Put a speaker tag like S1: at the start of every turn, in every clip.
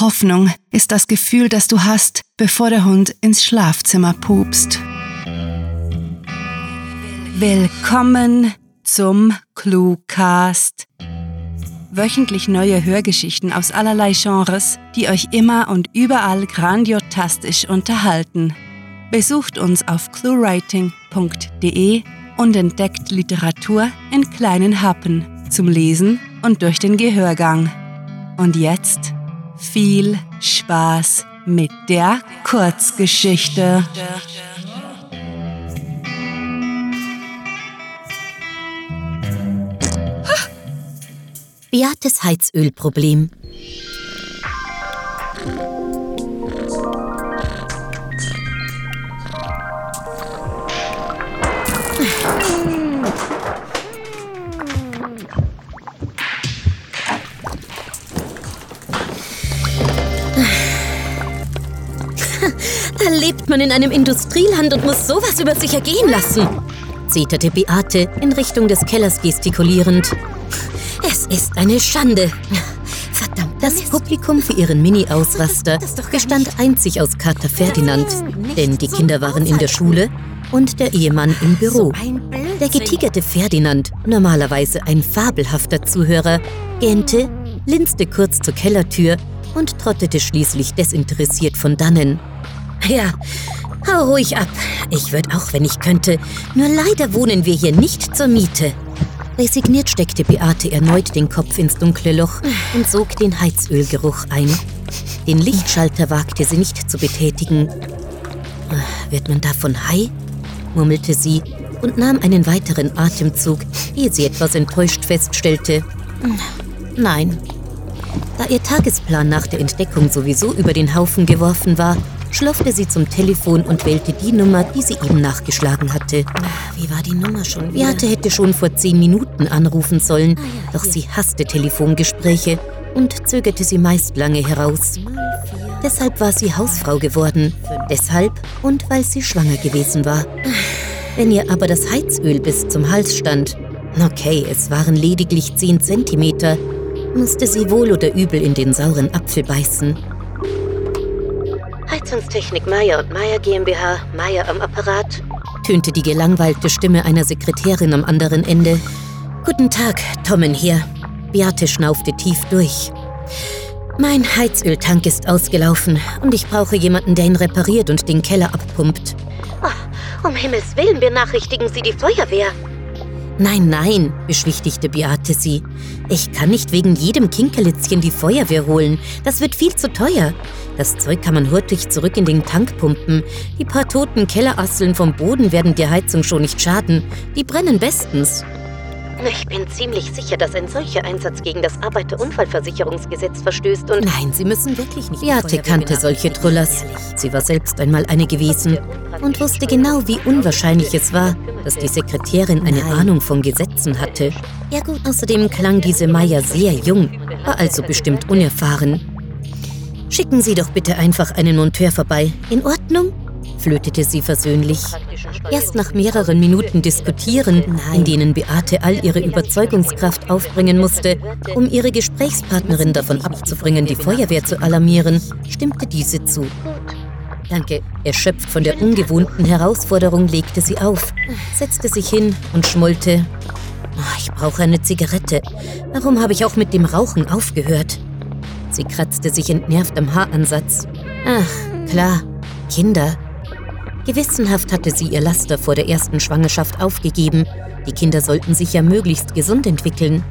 S1: Hoffnung ist das Gefühl, das du hast, bevor der Hund ins Schlafzimmer pupst. Willkommen zum Cluecast. Wöchentlich neue Hörgeschichten aus allerlei Genres, die euch immer und überall grandiotastisch unterhalten. Besucht uns auf cluewriting.de und entdeckt Literatur in kleinen Happen zum Lesen und durch den Gehörgang. Und jetzt viel Spaß mit der Kurzgeschichte.
S2: Beates Heizölproblem. Lebt man in einem Industrieland und muss sowas über sich ergehen lassen, zeterte Beate in Richtung des Kellers gestikulierend. Es ist eine Schande. Verdammt. Das Publikum für ihren Mini-Ausraster bestand einzig aus Kater Ferdinand, denn die Kinder waren in der Schule und der Ehemann im Büro. Der getigerte Ferdinand, normalerweise ein fabelhafter Zuhörer, gähnte, linste kurz zur Kellertür und trottete schließlich desinteressiert von dannen. Ja, hau ruhig ab. Ich würde auch, wenn ich könnte. Nur leider wohnen wir hier nicht zur Miete. Resigniert steckte Beate erneut den Kopf ins dunkle Loch und sog den Heizölgeruch ein. Den Lichtschalter wagte sie nicht zu betätigen. Wird man davon high? murmelte sie und nahm einen weiteren Atemzug, ehe sie etwas enttäuscht feststellte. Nein. Da ihr Tagesplan nach der Entdeckung sowieso über den Haufen geworfen war, schlurfte sie zum Telefon und wählte die Nummer, die sie eben nachgeschlagen hatte. Wie war die Nummer schon wieder? Beate hätte schon vor zehn Minuten anrufen sollen, doch sie hasste Telefongespräche und zögerte sie meist lange heraus. Deshalb war sie Hausfrau geworden. Deshalb und weil sie schwanger gewesen war. Wenn ihr aber das Heizöl bis zum Hals stand, okay, es waren lediglich 10 Zentimeter, musste sie wohl oder übel in den sauren Apfel beißen. Heizungstechnik Meier und Meier GmbH, Meier am Apparat, tönte die gelangweilte Stimme einer Sekretärin am anderen Ende. Guten Tag, Tommen hier. Beate schnaufte tief durch. Mein Heizöltank ist ausgelaufen und ich brauche jemanden, der ihn repariert und den Keller abpumpt. Oh, um Himmels Willen benachrichtigen Sie die Feuerwehr. Nein, nein, beschwichtigte Beate sie. Ich kann nicht wegen jedem Kinkerlitzchen die Feuerwehr holen. Das wird viel zu teuer. Das Zeug kann man hurtig zurück in den Tank pumpen. Die paar toten Kellerasseln vom Boden werden der Heizung schon nicht schaden. Die brennen bestens. Ich bin ziemlich sicher, dass ein solcher Einsatz gegen das Arbeiterunfallversicherungsgesetz verstößt und... Nein, Sie müssen wirklich nicht... Beate kannte solche Trullers. Sie war selbst einmal eine gewesen und wusste genau, wie unwahrscheinlich es war, dass die Sekretärin eine Ahnung von Gesetzen hatte. Ja gut, außerdem klang diese Meier sehr jung, war also bestimmt unerfahren. Schicken Sie doch bitte einfach einen Monteur vorbei. In Ordnung? flötete sie versöhnlich. Erst nach mehreren Minuten Diskutieren, in denen Beate all ihre Überzeugungskraft aufbringen musste, um ihre Gesprächspartnerin davon abzubringen, die Feuerwehr zu alarmieren, stimmte diese zu. Danke. Erschöpft von der ungewohnten Herausforderung legte sie auf, setzte sich hin und schmollte. Oh, ich brauche eine Zigarette. Warum habe ich auch mit dem Rauchen aufgehört? Sie kratzte sich entnervt am Haaransatz. Ach, klar, Kinder. Gewissenhaft hatte sie ihr Laster vor der ersten Schwangerschaft aufgegeben. Die Kinder sollten sich ja möglichst gesund entwickeln.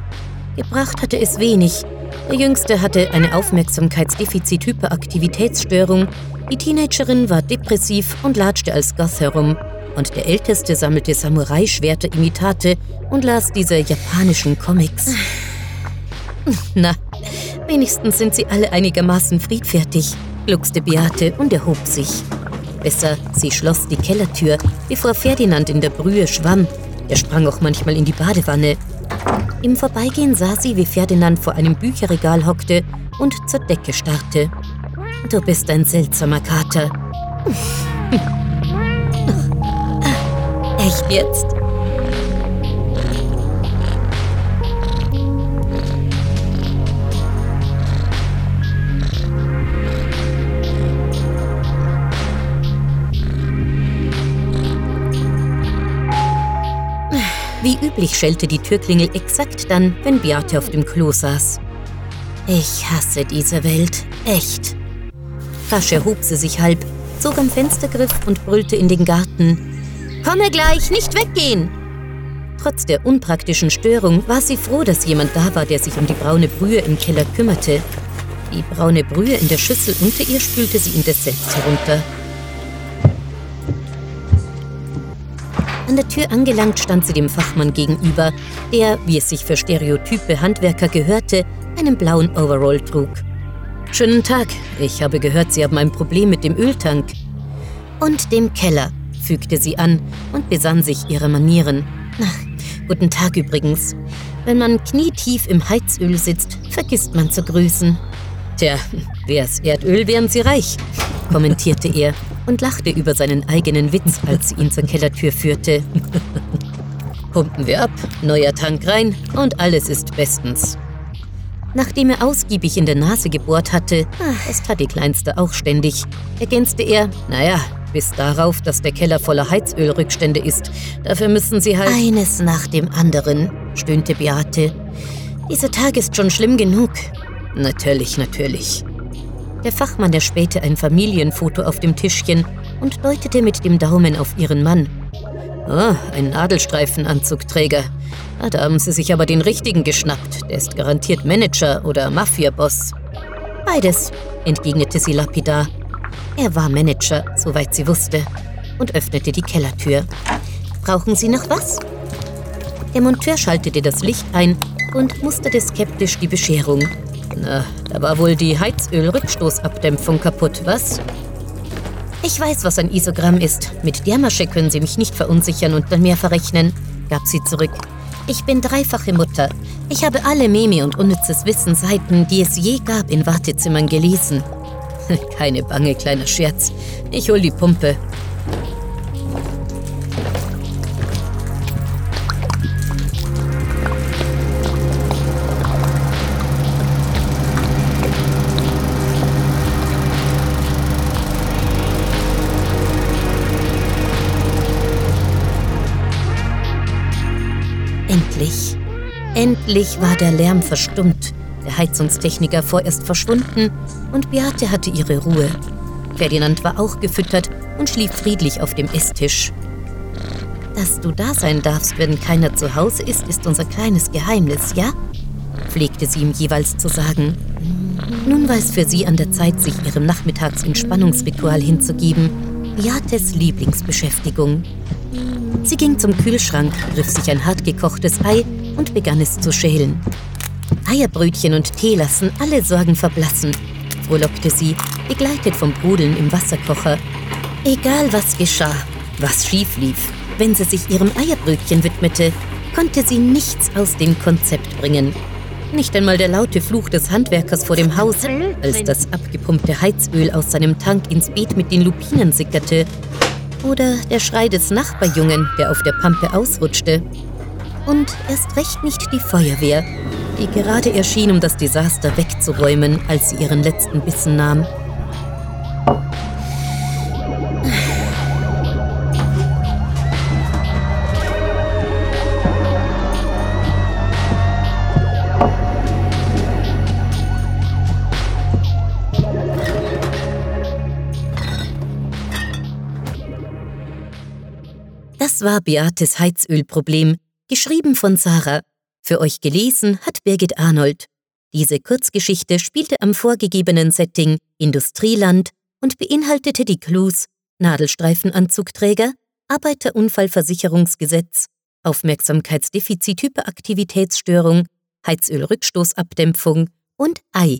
S2: Gebracht hatte es wenig. Der Jüngste hatte eine Aufmerksamkeitsdefizit-Hyperaktivitätsstörung. Die Teenagerin war depressiv und latschte als Goth herum. Und der Älteste sammelte Samurai-Schwerter-Imitate und las diese japanischen Comics. Na, wenigstens sind sie alle einigermaßen friedfertig, gluckste Beate und erhob sich. Besser, sie schloss die Kellertür, bevor Ferdinand in der Brühe schwamm. Er sprang auch manchmal in die Badewanne. Im Vorbeigehen sah sie, wie Ferdinand vor einem Bücherregal hockte und zur Decke starrte. Du bist ein seltsamer Kater. Echt jetzt? Wie üblich schellte die Türklingel exakt dann, wenn Beate auf dem Klo saß. Ich hasse diese Welt, echt. Rasch erhob sie sich halb, zog am Fenstergriff und brüllte in den Garten. Komme gleich, nicht weggehen! Trotz der unpraktischen Störung war sie froh, dass jemand da war, der sich um die braune Brühe im Keller kümmerte. Die braune Brühe in der Schüssel unter ihr spülte sie indes selbst herunter. An der Tür angelangt stand sie dem Fachmann gegenüber, der, wie es sich für stereotype Handwerker gehörte, einen blauen Overall trug. Schönen Tag, ich habe gehört, Sie haben ein Problem mit dem Öltank. Und dem Keller, fügte sie an und besann sich ihrer Manieren. Ach, guten Tag übrigens. Wenn man knietief im Heizöl sitzt, vergisst man zu grüßen. Tja, wär's Erdöl, wären Sie reich, kommentierte er und lachte über seinen eigenen Witz, als sie ihn zur Kellertür führte. Pumpen wir ab, neuer Tank rein und alles ist bestens. Nachdem er ausgiebig in der Nase gebohrt hatte, das tat die Kleinste auch ständig, ergänzte er, naja, bis darauf, dass der Keller voller Heizölrückstände ist. Dafür müssen sie halt... Eines nach dem anderen, stöhnte Beate. Dieser Tag ist schon schlimm genug. Natürlich, natürlich. Der Fachmann erspähte ein Familienfoto auf dem Tischchen und deutete mit dem Daumen auf ihren Mann. Oh, ein Nadelstreifenanzugträger. Ah, da haben sie sich aber den richtigen geschnappt. Der ist garantiert Manager oder Mafia-Boss. Beides, entgegnete sie lapidar. Er war Manager, soweit sie wusste, und öffnete die Kellertür. Brauchen Sie noch was? Der Monteur schaltete das Licht ein und musterte skeptisch die Bescherung. Na, da war wohl die Heizölrückstoßabdämpfung kaputt, was? Ich weiß, was ein Isogramm ist. Mit der Masche können Sie mich nicht verunsichern und dann mehr verrechnen, gab sie zurück. Ich bin dreifache Mutter. Ich habe alle Meme und unnützes Wissen Seiten, die es je gab, in Wartezimmern gelesen. Keine Bange, kleiner Scherz. Ich hol die Pumpe. Endlich war der Lärm verstummt, der Heizungstechniker vorerst verschwunden und Beate hatte ihre Ruhe. Ferdinand war auch gefüttert und schlief friedlich auf dem Esstisch. Dass du da sein darfst, wenn keiner zu Hause ist, ist unser kleines Geheimnis, ja? pflegte sie ihm jeweils zu sagen. Nun war es für sie an der Zeit, sich ihrem Nachmittagsentspannungsritual hinzugeben, Beates Lieblingsbeschäftigung. Sie ging zum Kühlschrank, griff sich ein hartgekochtes Ei und begann es zu schälen. Eierbrötchen und Tee lassen alle Sorgen verblassen, frohlockte sie, begleitet vom Brodeln im Wasserkocher. Egal was geschah, was schief lief, wenn sie sich ihrem Eierbrötchen widmete, konnte sie nichts aus dem Konzept bringen. Nicht einmal der laute Fluch des Handwerkers vor dem Haus, als das abgepumpte Heizöl aus seinem Tank ins Beet mit den Lupinen sickerte oder der Schrei des Nachbarjungen, der auf der Pampe ausrutschte. Und erst recht nicht die Feuerwehr, die gerade erschien, um das Desaster wegzuräumen, als sie ihren letzten Bissen nahm. War Beates Heizölproblem, geschrieben von Sarah. Für euch gelesen hat Birgit Arnold. Diese Kurzgeschichte spielte am vorgegebenen Setting Industrieland und beinhaltete die Clues Nadelstreifenanzugträger, Arbeiterunfallversicherungsgesetz, Aufmerksamkeitsdefizit-Hyperaktivitätsstörung, Heizölrückstoßabdämpfung und Ei.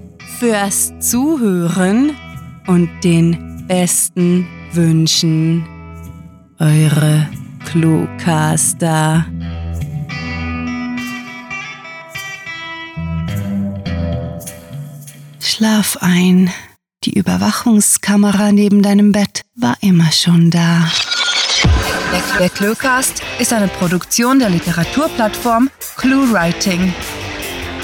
S1: fürs Zuhören und den besten Wünschen. Eure Cluecaster. Schlaf ein. Die Überwachungskamera neben deinem Bett war immer schon da. Der Cluecast ist eine Produktion der Literaturplattform ClueWriting.